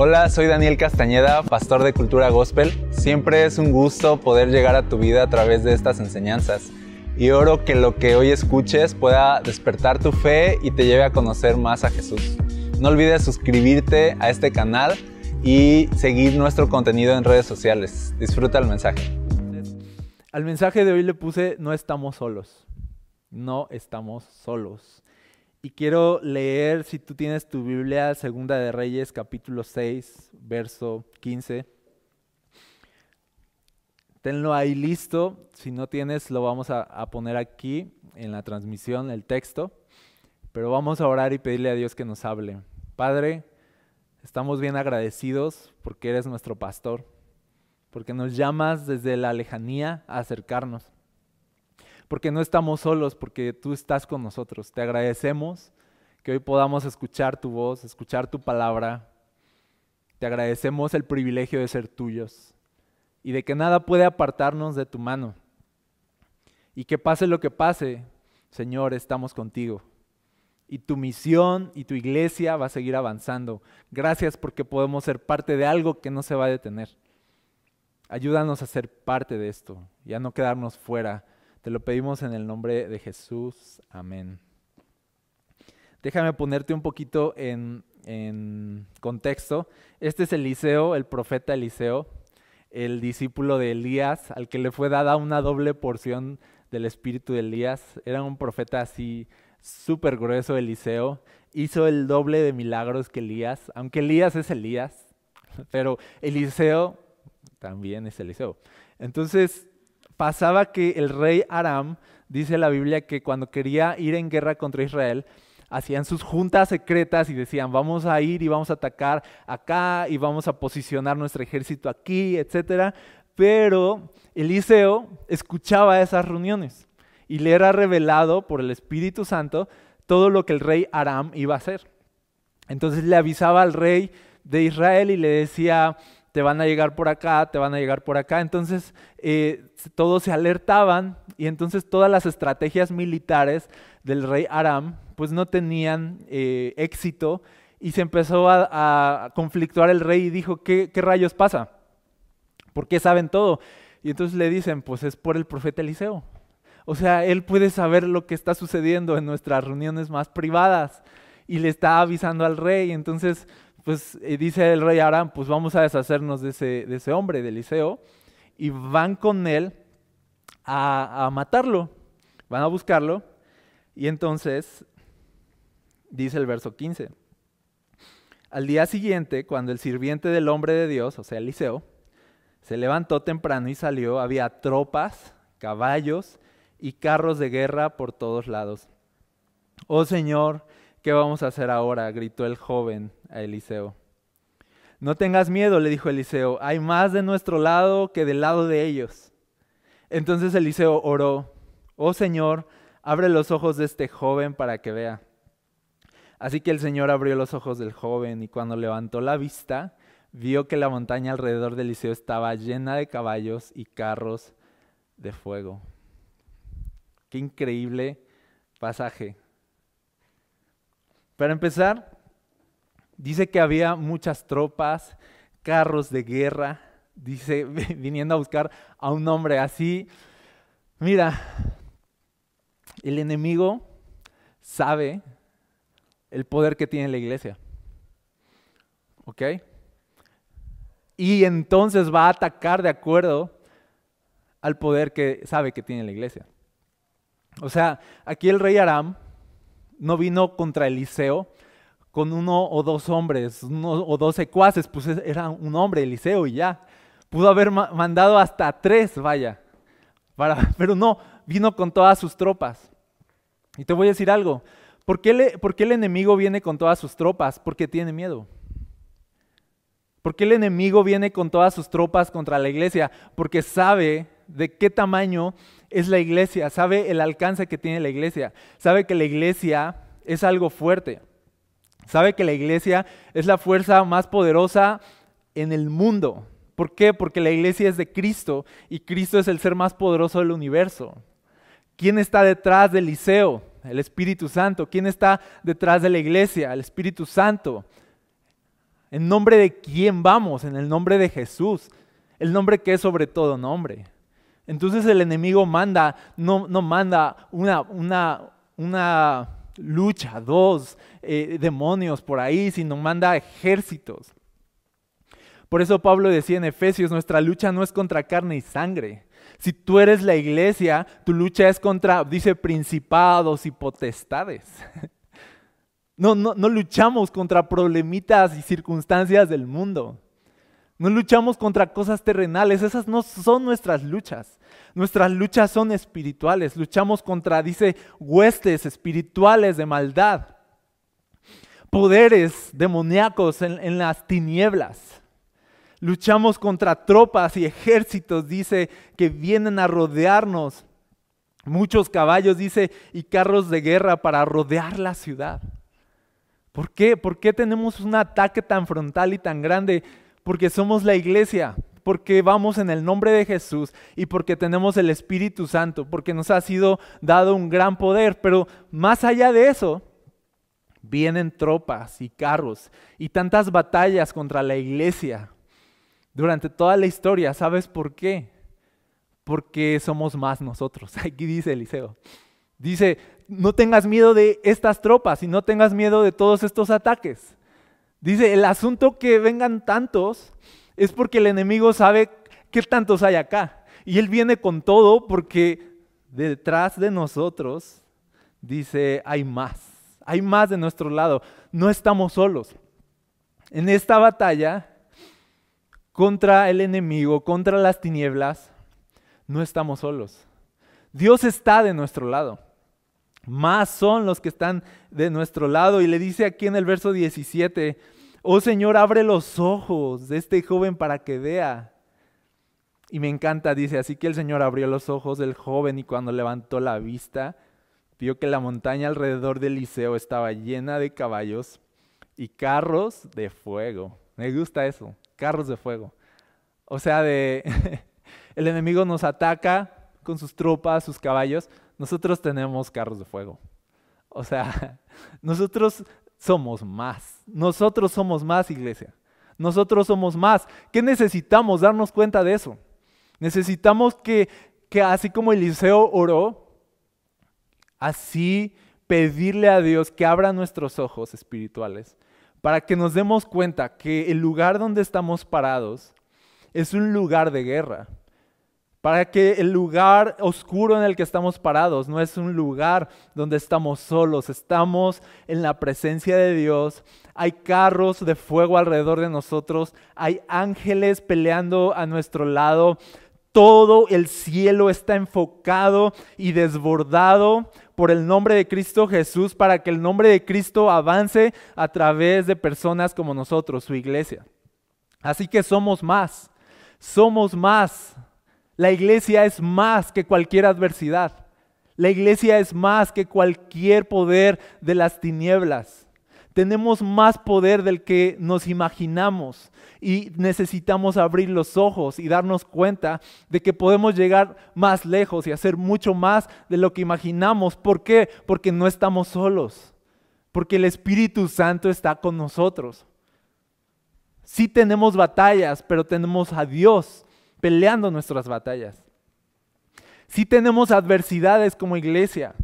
Hola, soy Daniel Castañeda, pastor de Cultura Gospel. Siempre es un gusto poder llegar a tu vida a través de estas enseñanzas. Y oro que lo que hoy escuches pueda despertar tu fe y te lleve a conocer más a Jesús. No olvides suscribirte a este canal y seguir nuestro contenido en redes sociales. Disfruta el mensaje. Al mensaje de hoy le puse no estamos solos. No estamos solos. Y quiero leer, si tú tienes tu Biblia, Segunda de Reyes, capítulo 6, verso 15. Tenlo ahí listo. Si no tienes, lo vamos a, a, poner aquí en la transmisión, el texto. Pero vamos a orar y pedirle a Dios que nos hable. Padre, estamos bien agradecidos porque eres nuestro pastor, porque nos llamas desde la lejanía a acercarnos porque no estamos solos, porque tú estás con nosotros. Te agradecemos que hoy podamos escuchar tu voz, escuchar tu palabra. Te agradecemos el privilegio de ser tuyos y de que nada puede apartarnos de tu mano. Y que pase lo que pase, Señor, estamos contigo. Y tu misión y tu iglesia va a seguir avanzando. Gracias porque podemos ser parte de algo que no se va a detener. Ayúdanos a ser parte de esto y a no quedarnos fuera te lo pedimos en el nombre de Jesús. Amén. Déjame ponerte un poquito en, contexto. Este es Eliseo, el profeta Eliseo, el discípulo de Elías, al que le fue dada una doble porción del espíritu de Elías. Era un profeta así súper grueso, Eliseo. Hizo el doble de milagros que Elías, aunque Elías es Elías, pero Eliseo también es Eliseo. Entonces, pasaba que el rey Aram, dice la Biblia, que cuando quería ir en guerra contra Israel, hacían sus juntas secretas y decían, vamos a ir y vamos a atacar acá y vamos a posicionar nuestro ejército aquí, etc. Pero Eliseo escuchaba esas reuniones y le era revelado por el Espíritu Santo todo lo que el rey Aram iba a hacer. Entonces le avisaba al rey de Israel y le decía, te van a llegar por acá, te van a llegar por acá. Entonces eh, todos se alertaban y entonces todas las estrategias militares del rey Aram pues no tenían eh, éxito y se empezó a, conflictuar el rey y dijo, ¿qué, ¿qué rayos pasa? ¿Por qué saben todo? Y entonces le dicen, pues es por el profeta Eliseo. O sea, él puede saber lo que está sucediendo en nuestras reuniones más privadas y le está avisando al rey. Entonces, pues eh, dice el rey Aram, pues vamos a deshacernos de ese, hombre, de Eliseo, y van con él a, a matarlo, van a buscarlo, y entonces dice el verso 15, al día siguiente, cuando el sirviente del hombre de Dios, o sea, Eliseo, se levantó temprano y salió, había tropas, caballos y carros de guerra por todos lados. Oh Señor, ¿qué vamos a hacer ahora? gritó el joven a Eliseo. No tengas miedo, le dijo Eliseo, hay más de nuestro lado que del lado de ellos. Entonces Eliseo oró, oh Señor, abre los ojos de este joven para que vea. Así que el Señor abrió los ojos del joven y cuando levantó la vista, vio que la montaña alrededor de Eliseo estaba llena de caballos y carros de fuego. Qué increíble pasaje. Para empezar, Dice que había muchas tropas, carros de guerra, dice, viniendo a buscar a un hombre así. Mira, el enemigo sabe el poder que tiene la iglesia. ¿Ok? Y entonces va a atacar de acuerdo al poder que sabe que tiene la iglesia. O sea, aquí el rey Aram no vino contra Eliseo, con uno o dos hombres, uno o dos secuaces, pues era un hombre, Eliseo, y ya. Pudo haber mandado hasta tres, vaya. Pero no, vino con todas sus tropas. Y te voy a decir algo. ¿Por qué, le, ¿Por qué el enemigo viene con todas sus tropas? Porque tiene miedo. ¿Por qué el enemigo viene con todas sus tropas contra la iglesia? Porque sabe de qué tamaño es la iglesia, sabe el alcance que tiene la iglesia, sabe que la iglesia es algo fuerte. Sabe que la iglesia es la fuerza más poderosa en el mundo. ¿Por qué? Porque la iglesia es de Cristo y Cristo es el ser más poderoso del universo. ¿Quién está detrás del liceo? El Espíritu Santo. ¿Quién está detrás de la iglesia? El Espíritu Santo. ¿En nombre de quién vamos? En el nombre de Jesús, el nombre que es sobre todo nombre. Entonces el enemigo manda, no, no manda una, una, una lucha, dos eh, demonios por ahí, sino manda ejércitos. Por eso Pablo decía en Efesios, nuestra lucha no es contra carne y sangre. Si tú eres la iglesia, tu lucha es contra, dice, principados y potestades. No, no, no luchamos contra problemitas y circunstancias del mundo. No luchamos contra cosas terrenales, esas no son nuestras luchas. Nuestras luchas son espirituales. Luchamos contra, dice, huestes espirituales de maldad, poderes demoníacos en, en las tinieblas. Luchamos contra tropas y ejércitos, dice, que vienen a rodearnos. Muchos caballos, dice, y carros de guerra para rodear la ciudad. ¿Por qué? ¿Por qué tenemos un ataque tan frontal y tan grande? Porque somos la iglesia, porque vamos en el nombre de Jesús y porque tenemos el Espíritu Santo, porque nos ha sido dado un gran poder. Pero más allá de eso, vienen tropas y carros y tantas batallas contra la iglesia durante toda la historia. ¿Sabes por qué? Porque somos más nosotros. Aquí dice Eliseo. Dice, no tengas miedo de estas tropas y no tengas miedo de todos estos ataques. Dice, el asunto que vengan tantos es porque el enemigo sabe qué tantos hay acá. Y él viene con todo porque detrás de nosotros, dice, hay más. Hay más de nuestro lado. No estamos solos. En esta batalla contra el enemigo, contra las tinieblas, no estamos solos. Dios está de nuestro lado más son los que están de nuestro lado. Y le dice aquí en el verso 17, oh Señor, abre los ojos de este joven para que vea. Y me encanta, dice, así que el Señor abrió los ojos del joven y cuando levantó la vista, vio que la montaña alrededor del liceo estaba llena de caballos y carros de fuego. Me gusta eso, carros de fuego. O sea, de el enemigo nos ataca con sus tropas, sus caballos, nosotros tenemos carros de fuego. O sea, nosotros somos más. Nosotros somos más, iglesia. Nosotros somos más. ¿Qué necesitamos? Darnos cuenta de eso. Necesitamos que, que así como Eliseo oró, así pedirle a Dios que abra nuestros ojos espirituales para que nos demos cuenta que el lugar donde estamos parados es un lugar de guerra para que el lugar oscuro en el que estamos parados no es un lugar donde estamos solos, estamos en la presencia de Dios, hay carros de fuego alrededor de nosotros, hay ángeles peleando a nuestro lado, todo el cielo está enfocado y desbordado por el nombre de Cristo Jesús para que el nombre de Cristo avance a través de personas como nosotros, su iglesia. Así que somos más, somos más la iglesia es más que cualquier adversidad. La iglesia es más que cualquier poder de las tinieblas. Tenemos más poder del que nos imaginamos y necesitamos abrir los ojos y darnos cuenta de que podemos llegar más lejos y hacer mucho más de lo que imaginamos. ¿Por qué? Porque no estamos solos, porque el Espíritu Santo está con nosotros. Sí tenemos batallas, pero tenemos a Dios peleando nuestras batallas. Si tenemos adversidades como iglesia,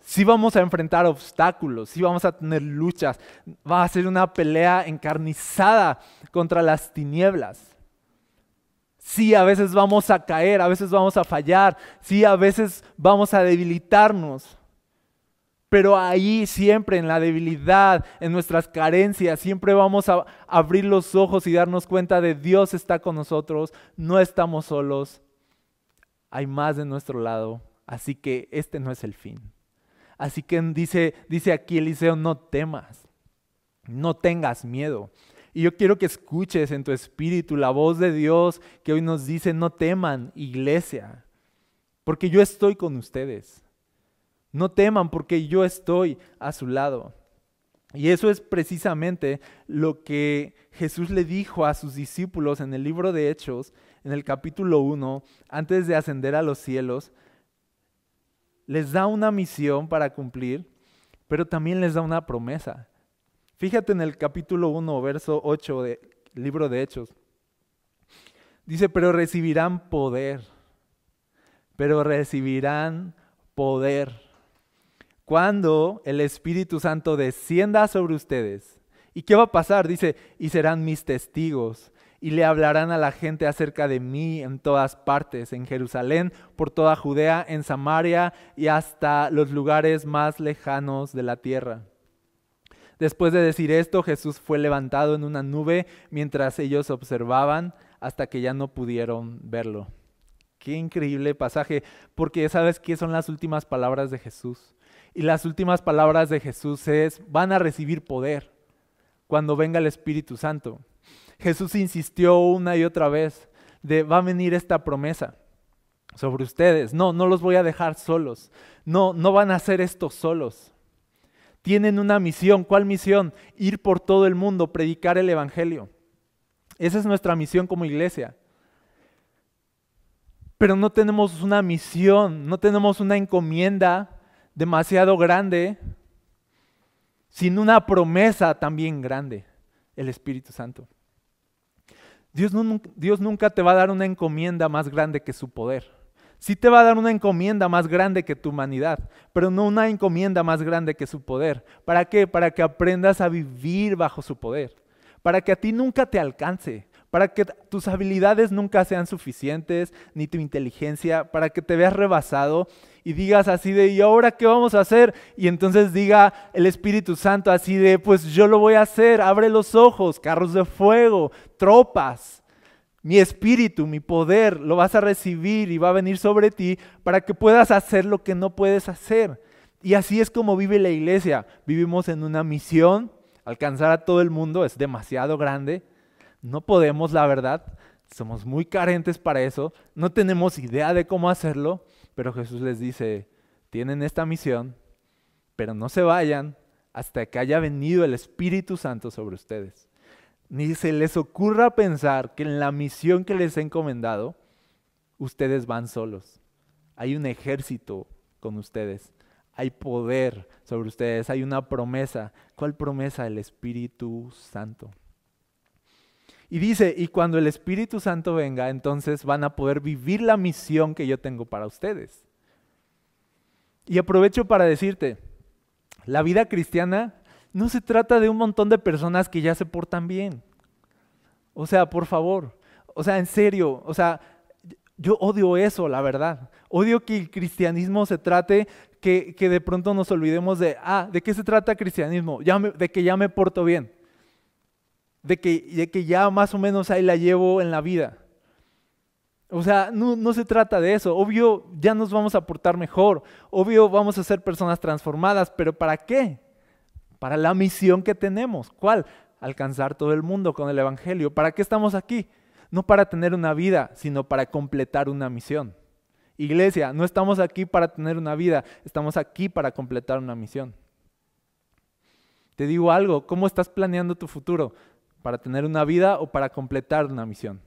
si vamos a enfrentar obstáculos, si vamos a tener luchas, va a ser una pelea encarnizada contra las tinieblas. Sí, a veces vamos a caer, a veces vamos a fallar, sí, a veces vamos a debilitarnos. Pero ahí siempre en la debilidad, en nuestras carencias, siempre vamos a abrir los ojos y darnos cuenta de Dios está con nosotros, no estamos solos, hay más de nuestro lado, así que este no es el fin. Así que dice, dice aquí Eliseo, no temas, no tengas miedo. Y yo quiero que escuches en tu espíritu la voz de Dios que hoy nos dice, no teman, iglesia, porque yo estoy con ustedes. No teman porque yo estoy a su lado. Y eso es precisamente lo que Jesús le dijo a sus discípulos en el libro de Hechos, en el capítulo 1, antes de ascender a los cielos. Les da una misión para cumplir, pero también les da una promesa. Fíjate en el capítulo 1, verso 8 del libro de Hechos. Dice, pero recibirán poder, pero recibirán poder cuando el Espíritu Santo descienda sobre ustedes. ¿Y qué va a pasar? Dice, y serán mis testigos y le hablarán a la gente acerca de mí en todas partes, en Jerusalén, por toda Judea, en Samaria y hasta los lugares más lejanos de la tierra. Después de decir esto, Jesús fue levantado en una nube mientras ellos observaban hasta que ya no pudieron verlo. Qué increíble pasaje, porque sabes qué son las últimas palabras de Jesús. Y las últimas palabras de Jesús es, van a recibir poder cuando venga el Espíritu Santo. Jesús insistió una y otra vez de, va a venir esta promesa sobre ustedes. No, no los voy a dejar solos. No, no van a hacer esto solos. Tienen una misión. ¿Cuál misión? Ir por todo el mundo, predicar el Evangelio. Esa es nuestra misión como iglesia. Pero no tenemos una misión, no tenemos una encomienda demasiado grande sin una promesa también grande, el Espíritu Santo. Dios, nunca te va a dar una encomienda más grande que su poder. Sí te va a dar una encomienda más grande que tu humanidad, pero no una encomienda más grande que su poder. ¿Para qué? Para que aprendas a vivir bajo su poder. Para que a ti nunca te alcance, para que tus habilidades nunca sean suficientes, ni tu inteligencia, para que te veas rebasado y digas así de, ¿y ahora qué vamos a hacer? Y entonces diga el Espíritu Santo así de, pues yo lo voy a hacer, abre los ojos, carros de fuego, tropas. Mi espíritu, mi poder, lo vas a recibir y va a venir sobre ti para que puedas hacer lo que no puedes hacer. Y así es como vive la iglesia. Vivimos en una misión, alcanzar a todo el mundo es demasiado grande, no podemos, la verdad, somos muy carentes para eso, no tenemos idea de cómo hacerlo, pero Jesús les dice, tienen esta misión, pero no se vayan hasta que haya venido el Espíritu Santo sobre ustedes. Ni se les ocurra pensar que en la misión que les he encomendado, ustedes van solos. Hay un ejército con ustedes. Hay poder sobre ustedes. Hay una promesa. ¿Cuál promesa? El Espíritu Santo. Y dice, y cuando el Espíritu Santo venga, entonces van a poder vivir la misión que yo tengo para ustedes. Y aprovecho para decirte, la vida cristiana no se trata de un montón de personas que ya se portan bien. O sea, por favor, o sea, en serio, o sea, yo odio eso, la verdad. Odio que el cristianismo se trate que, que de pronto nos olvidemos de, ah, ¿de qué se trata cristianismo? Ya de que ya me porto bien de que, que ya más o menos ahí la llevo en la vida. O sea, no, no, se trata de eso. Obvio, ya nos vamos a portar mejor. Obvio, vamos a ser personas transformadas. Pero ¿para qué? Para la misión que tenemos. ¿Cuál? Alcanzar todo el mundo con el Evangelio. ¿Para qué estamos aquí? No para tener una vida, sino para completar una misión. Iglesia, no estamos aquí para tener una vida, estamos aquí para completar una misión. Te digo algo, ¿cómo estás planeando tu futuro? Para tener una vida o para completar una misión.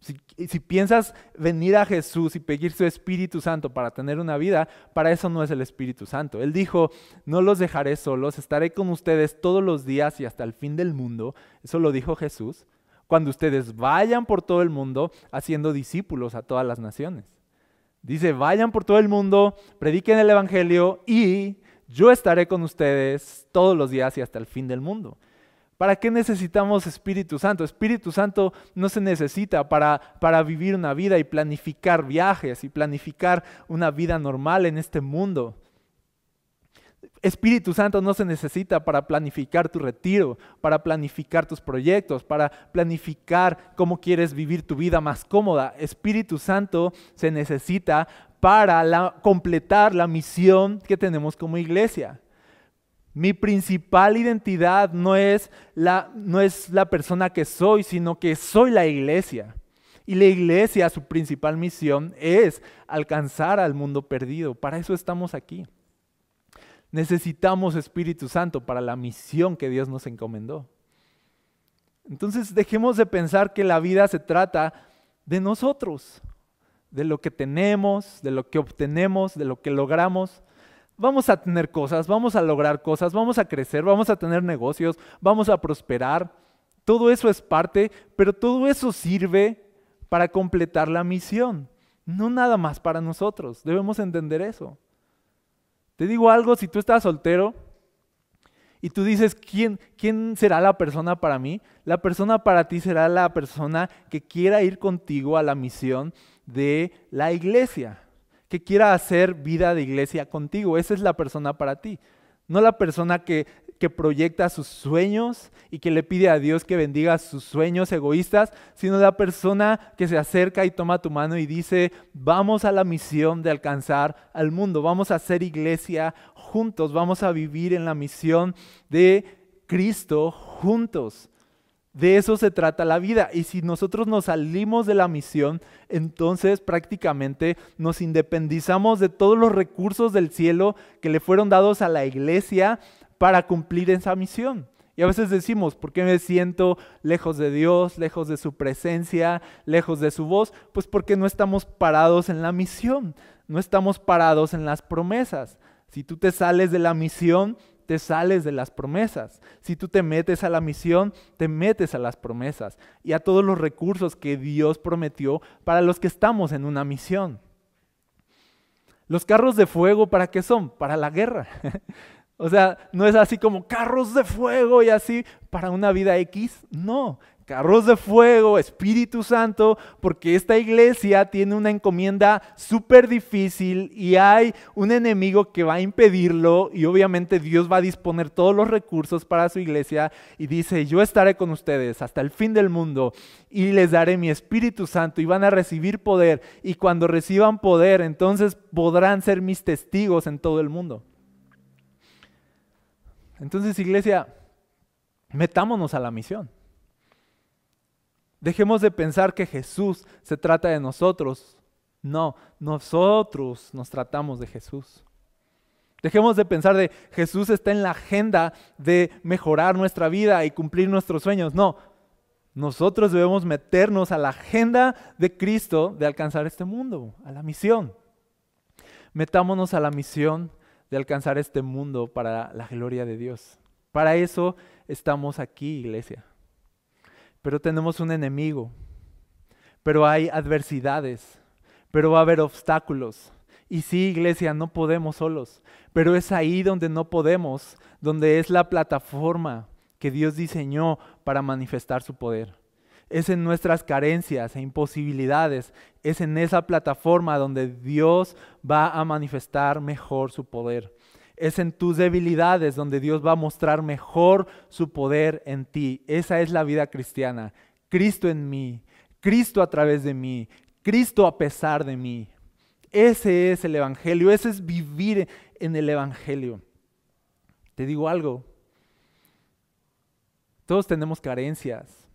Si, piensas venir a Jesús y pedir su Espíritu Santo para tener una vida, para eso no es el Espíritu Santo. Él dijo, no los dejaré solos, estaré con ustedes todos los días y hasta el fin del mundo. Eso lo dijo Jesús. Cuando ustedes vayan por todo el mundo haciendo discípulos a todas las naciones. Dice, vayan por todo el mundo, prediquen el Evangelio y yo estaré con ustedes todos los días y hasta el fin del mundo. ¿Para qué necesitamos Espíritu Santo? Espíritu Santo no se necesita para, para vivir una vida y planificar viajes y planificar una vida normal en este mundo. Espíritu Santo no se necesita para planificar tu retiro, para planificar tus proyectos, para planificar cómo quieres vivir tu vida más cómoda. Espíritu Santo se necesita para completar la misión que tenemos como iglesia. Mi principal identidad no es, la, no es la persona que soy, sino que soy la iglesia. Y la iglesia, su principal misión es alcanzar al mundo perdido. Para eso estamos aquí. Necesitamos Espíritu Santo para la misión que Dios nos encomendó. Entonces dejemos de pensar que la vida se trata de nosotros, de lo que tenemos, de lo que obtenemos, de lo que logramos. Vamos a tener cosas, vamos a lograr cosas, vamos a crecer, vamos a tener negocios, vamos a prosperar. Todo eso es parte, pero todo eso sirve para completar la misión, no nada más para nosotros. Debemos entender eso. Te digo algo, si tú estás soltero y tú dices, ¿quién, ¿quién será la persona para mí? La persona para ti será la persona que quiera ir contigo a la misión de la iglesia, que quiera hacer vida de iglesia contigo. Esa es la persona para ti. No la persona que que proyecta sus sueños y que le pide a Dios que bendiga sus sueños egoístas, sino la persona que se acerca y toma tu mano y dice, vamos a la misión de alcanzar al mundo, vamos a hacer iglesia juntos, vamos a vivir en la misión de Cristo juntos. De eso se trata la vida. Y si nosotros nos salimos de la misión, entonces prácticamente nos independizamos de todos los recursos del cielo que le fueron dados a la iglesia para cumplir esa misión. Y a veces decimos, ¿por qué me siento lejos de Dios, lejos de su presencia, lejos de su voz? Pues porque no estamos parados en la misión, no estamos parados en las promesas. Si tú te sales de la misión, te sales de las promesas. Si tú te metes a la misión, te metes a las promesas y a todos los recursos que Dios prometió para los que estamos en una misión. Los carros de fuego, ¿para qué son? Para la guerra. O sea, no es así como carros de fuego y así para una vida X. No, carros de fuego, Espíritu Santo, porque esta iglesia tiene una encomienda súper difícil y hay un enemigo que va a impedirlo y obviamente Dios va a disponer todos los recursos para su iglesia y dice, yo estaré con ustedes hasta el fin del mundo y les daré mi Espíritu Santo y van a recibir poder y cuando reciban poder entonces podrán ser mis testigos en todo el mundo. Entonces, iglesia, metámonos a la misión. Dejemos de pensar que Jesús se trata de nosotros. No, nosotros nos tratamos de Jesús. Dejemos de pensar de Jesús está en la agenda de mejorar nuestra vida y cumplir nuestros sueños. No, nosotros debemos meternos a la agenda de Cristo de alcanzar este mundo, a la misión. Metámonos a la misión de alcanzar este mundo para la gloria de Dios. Para eso estamos aquí, iglesia. Pero tenemos un enemigo, pero hay adversidades, pero va a haber obstáculos. Y sí, iglesia, no podemos solos, pero es ahí donde no podemos, donde es la plataforma que Dios diseñó para manifestar su poder es en nuestras carencias e imposibilidades, es en esa plataforma donde Dios va a manifestar mejor su poder. Es en tus debilidades donde Dios va a mostrar mejor su poder en ti. Esa es la vida cristiana. Cristo en mí, Cristo a través de mí, Cristo a pesar de mí. Ese es el Evangelio, ese es vivir en el Evangelio. Te digo algo, todos tenemos carencias,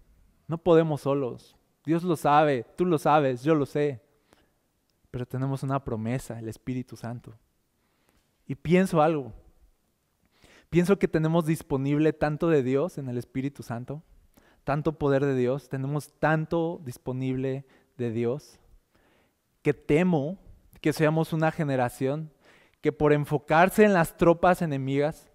no podemos solos. Dios lo sabe, tú lo sabes, yo lo sé. Pero tenemos una promesa, el Espíritu Santo. Y pienso algo. Pienso que tenemos disponible tanto de Dios en el Espíritu Santo, tanto poder de Dios, tenemos tanto disponible de Dios, que temo que seamos una generación que por enfocarse en las tropas enemigas,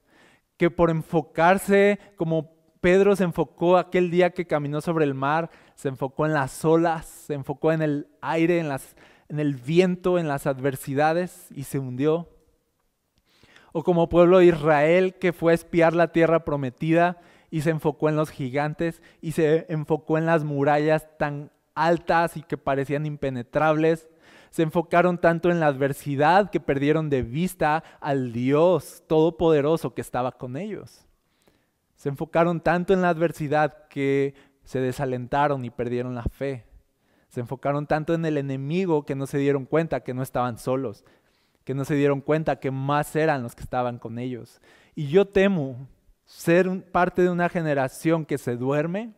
que por enfocarse como Pedro se enfocó aquel día que caminó sobre el mar, se enfocó en las olas, se enfocó en el aire, en, las, en el viento, en las adversidades y se hundió. O como pueblo de Israel que fue a espiar la tierra prometida y se enfocó en los gigantes y se enfocó en las murallas tan altas y que parecían impenetrables. Se enfocaron tanto en la adversidad que perdieron de vista al Dios todopoderoso que estaba con ellos. Se enfocaron tanto en la adversidad que se desalentaron y perdieron la fe. Se enfocaron tanto en el enemigo que no se dieron cuenta que no estaban solos, que no se dieron cuenta que más eran los que estaban con ellos. Y yo temo ser parte de una generación que se duerme,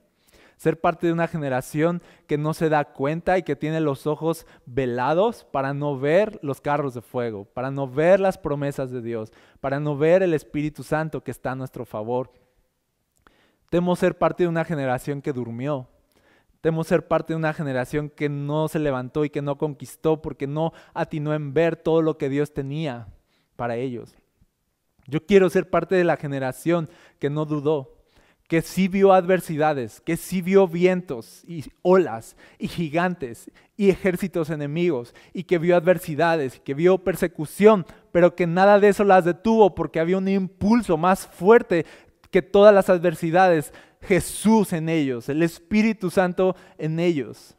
ser parte de una generación que no se da cuenta y que tiene los ojos velados para no ver los carros de fuego, para no ver las promesas de Dios, para no ver el Espíritu Santo que está a nuestro favor Temo ser parte de una generación que durmió. Temo ser parte de una generación que no se levantó y que no conquistó porque no atinó en ver todo lo que Dios tenía para ellos. Yo quiero ser parte de la generación que no dudó, que sí vio adversidades, que sí vio vientos y olas y gigantes y ejércitos enemigos y que vio adversidades, que vio persecución, pero que nada de eso las detuvo porque había un impulso más fuerte que todas las adversidades, Jesús en ellos, el Espíritu Santo en ellos.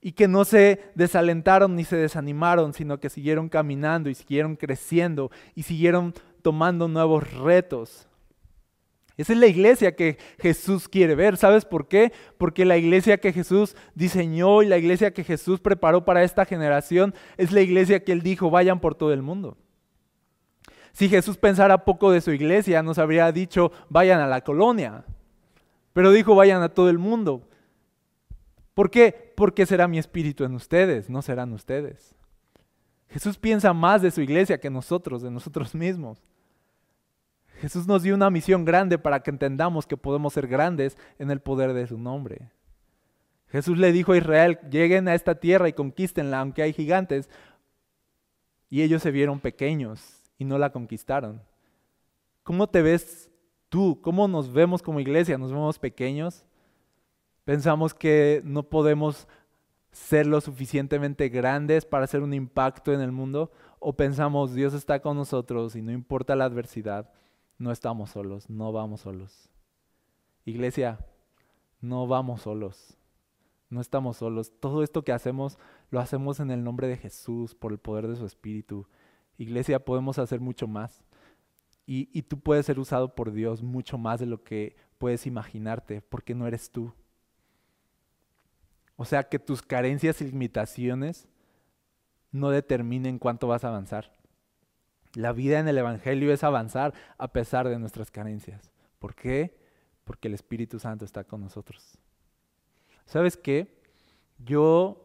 Y que no se desalentaron ni se desanimaron, sino que siguieron caminando y siguieron creciendo y siguieron tomando nuevos retos. Esa es la iglesia que Jesús quiere ver. ¿Sabes por qué? Porque la iglesia que Jesús diseñó y la iglesia que Jesús preparó para esta generación es la iglesia que Él dijo, vayan por todo el mundo. Si Jesús pensara poco de su iglesia, nos habría dicho, vayan a la colonia. Pero dijo, vayan a todo el mundo. ¿Por qué? Porque será mi espíritu en ustedes, no serán ustedes. Jesús piensa más de su iglesia que nosotros, de nosotros mismos. Jesús nos dio una misión grande para que entendamos que podemos ser grandes en el poder de su nombre. Jesús le dijo a Israel, lleguen a esta tierra y conquístenla, aunque hay gigantes. Y ellos se vieron pequeños y no la conquistaron. ¿Cómo te ves tú? ¿Cómo nos vemos como iglesia? ¿Nos vemos pequeños? Pensamos que no podemos ser lo suficientemente grandes para hacer un impacto en el mundo o pensamos Dios está con nosotros y no importa la adversidad, no estamos solos, no vamos solos. Iglesia, no vamos solos, no estamos solos. Todo esto que hacemos lo hacemos en el nombre de Jesús, por el poder de su Espíritu. Iglesia, podemos hacer mucho más. Y, tú puedes ser usado por Dios mucho más de lo que puedes imaginarte, porque no eres tú. O sea, que tus carencias y limitaciones no determinen cuánto vas a avanzar. La vida en el Evangelio es avanzar a pesar de nuestras carencias. ¿Por qué? Porque el Espíritu Santo está con nosotros. ¿Sabes qué? Yo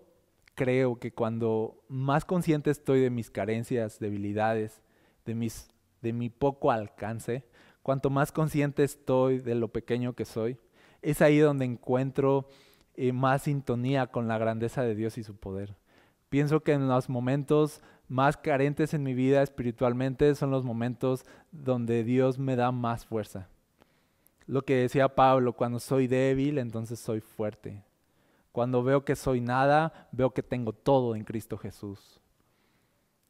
creo que cuando más consciente estoy de mis carencias, debilidades, de, mis, de mi poco alcance, cuanto más consciente estoy de lo pequeño que soy, es ahí donde encuentro eh, más sintonía con la grandeza de Dios y su poder. Pienso que en los momentos más carentes en mi vida espiritualmente son los momentos donde Dios me da más fuerza. Lo que decía Pablo, cuando soy débil, entonces soy fuerte. Cuando veo que soy nada, veo que tengo todo en Cristo Jesús.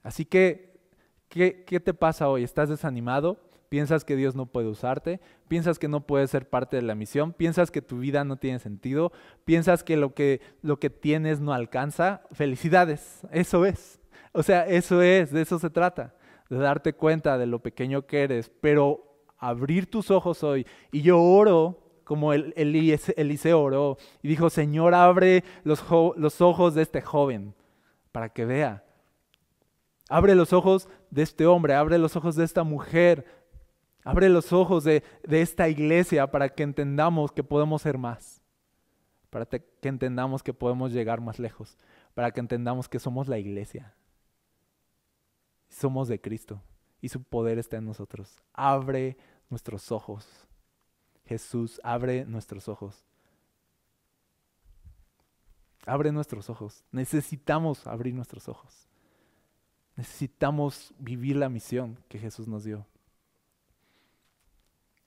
Así que, ¿qué, te pasa hoy? ¿Estás desanimado? piensas que Dios no puede usarte, piensas que no puedes ser parte de la misión, piensas que tu vida no tiene sentido, piensas que lo que, lo que tienes no alcanza, felicidades, eso es. O sea, eso es, de eso se trata, de darte cuenta de lo pequeño que eres, pero abrir tus ojos hoy. Y yo oro como el, Eliseo oró y dijo, Señor, abre los, los ojos de este joven para que vea. Abre los ojos de este hombre, abre los ojos de esta mujer Abre los ojos de, esta iglesia para que entendamos que podemos ser más, para que entendamos que podemos llegar más lejos, para que entendamos que somos la iglesia. Somos de Cristo y su poder está en nosotros. Abre nuestros ojos. Jesús, abre nuestros ojos. Abre nuestros ojos. Necesitamos abrir nuestros ojos. Necesitamos vivir la misión que Jesús nos dio.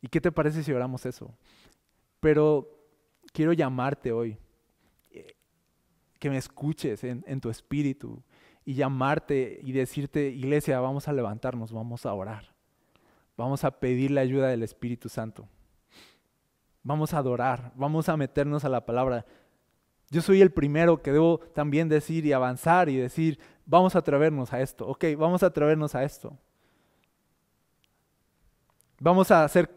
¿Y qué te parece si oramos eso? Pero quiero llamarte hoy, eh, que me escuches en, tu espíritu y llamarte y decirte, iglesia, vamos a levantarnos, vamos a orar, vamos a pedir la ayuda del Espíritu Santo, vamos a adorar, vamos a meternos a la palabra. Yo soy el primero que debo también decir y avanzar y decir, vamos a atrevernos a esto, ok, vamos a atrevernos a esto. Vamos a hacer,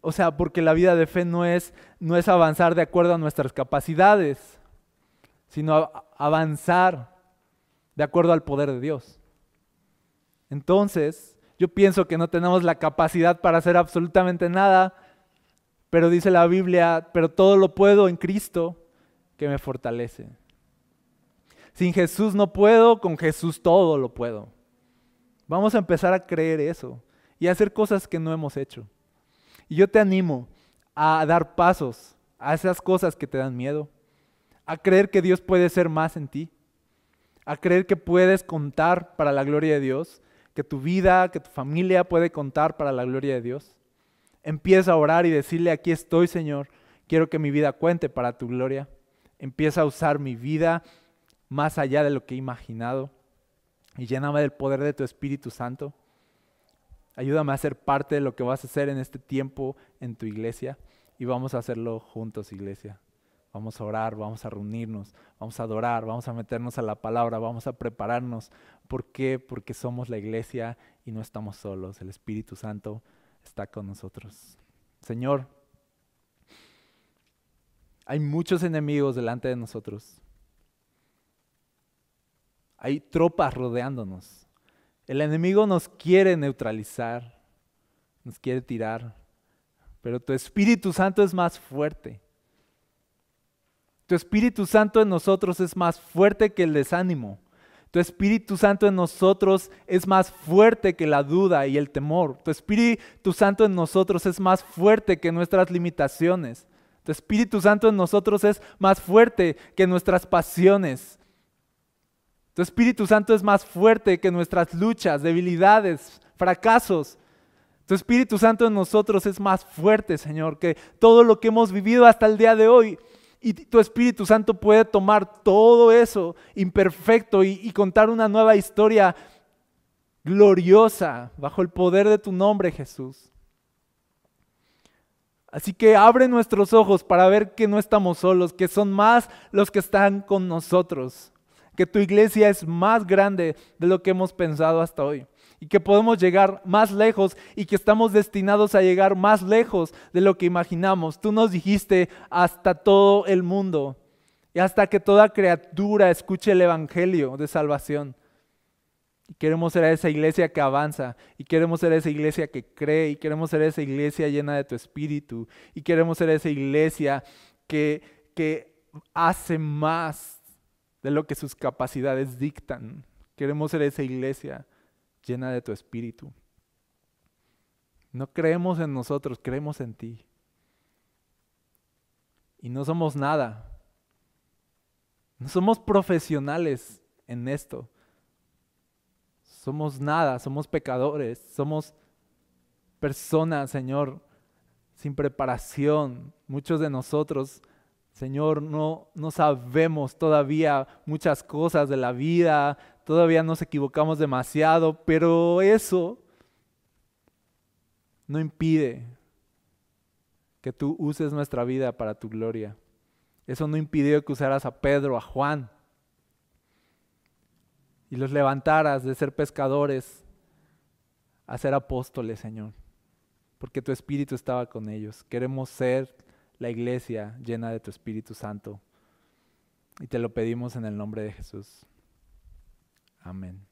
o sea, porque la vida de fe no es, no es avanzar de acuerdo a nuestras capacidades, sino avanzar de acuerdo al poder de Dios. Entonces, yo pienso que no tenemos la capacidad para hacer absolutamente nada, pero dice la Biblia, pero todo lo puedo en Cristo que me fortalece. Sin Jesús no puedo, con Jesús todo lo puedo. Vamos a empezar a creer eso y hacer cosas que no hemos hecho. Y yo te animo a dar pasos a esas cosas que te dan miedo, a creer que Dios puede ser más en ti, a creer que puedes contar para la gloria de Dios, que tu vida, que tu familia puede contar para la gloria de Dios. Empieza a orar y decirle, aquí estoy Señor, quiero que mi vida cuente para tu gloria. Empieza a usar mi vida más allá de lo que he imaginado y lléname del poder de tu Espíritu Santo. Ayúdame a ser parte de lo que vas a hacer en este tiempo en tu iglesia y vamos a hacerlo juntos, iglesia. Vamos a orar, vamos a reunirnos, vamos a adorar, vamos a meternos a la palabra, vamos a prepararnos. ¿Por qué? Porque somos la iglesia y no estamos solos. El Espíritu Santo está con nosotros. Señor, hay muchos enemigos delante de nosotros. Hay tropas rodeándonos. El enemigo nos quiere neutralizar, nos quiere tirar, pero tu Espíritu Santo es más fuerte. Tu Espíritu Santo en nosotros es más fuerte que el desánimo. Tu Espíritu Santo en nosotros es más fuerte que la duda y el temor. Tu Espíritu Santo en nosotros es más fuerte que nuestras limitaciones. Tu Espíritu Santo en nosotros es más fuerte que nuestras pasiones. Tu Espíritu Santo es más fuerte que nuestras luchas, debilidades, fracasos. Tu Espíritu Santo en nosotros es más fuerte, Señor, que todo lo que hemos vivido hasta el día de hoy. Y tu Espíritu Santo puede tomar todo eso imperfecto y, contar una nueva historia gloriosa bajo el poder de tu nombre, Jesús. Así que abre nuestros ojos para ver que no estamos solos, que son más los que están con nosotros, que tu iglesia es más grande de lo que hemos pensado hasta hoy y que podemos llegar más lejos y que estamos destinados a llegar más lejos de lo que imaginamos. Tú nos dijiste hasta todo el mundo y hasta que toda criatura escuche el Evangelio de salvación. Y queremos ser esa iglesia que avanza, y queremos ser esa iglesia que cree, y queremos ser esa iglesia llena de tu espíritu, y queremos ser esa iglesia que, que hace más de lo que sus capacidades dictan. Queremos ser esa iglesia llena de tu espíritu. No creemos en nosotros, creemos en ti. Y no somos nada. No somos profesionales en esto. Somos nada, somos pecadores, somos personas, Señor, sin preparación. Muchos de nosotros, Señor, no, no sabemos todavía muchas cosas de la vida, todavía nos equivocamos demasiado, pero eso no impide que tú uses nuestra vida para tu gloria. Eso no impidió que usaras a Pedro, a Juan, y los levantaras de ser pescadores a ser apóstoles, Señor, porque tu Espíritu estaba con ellos. Queremos ser la iglesia llena de tu Espíritu Santo. Y te lo pedimos en el nombre de Jesús. Amén.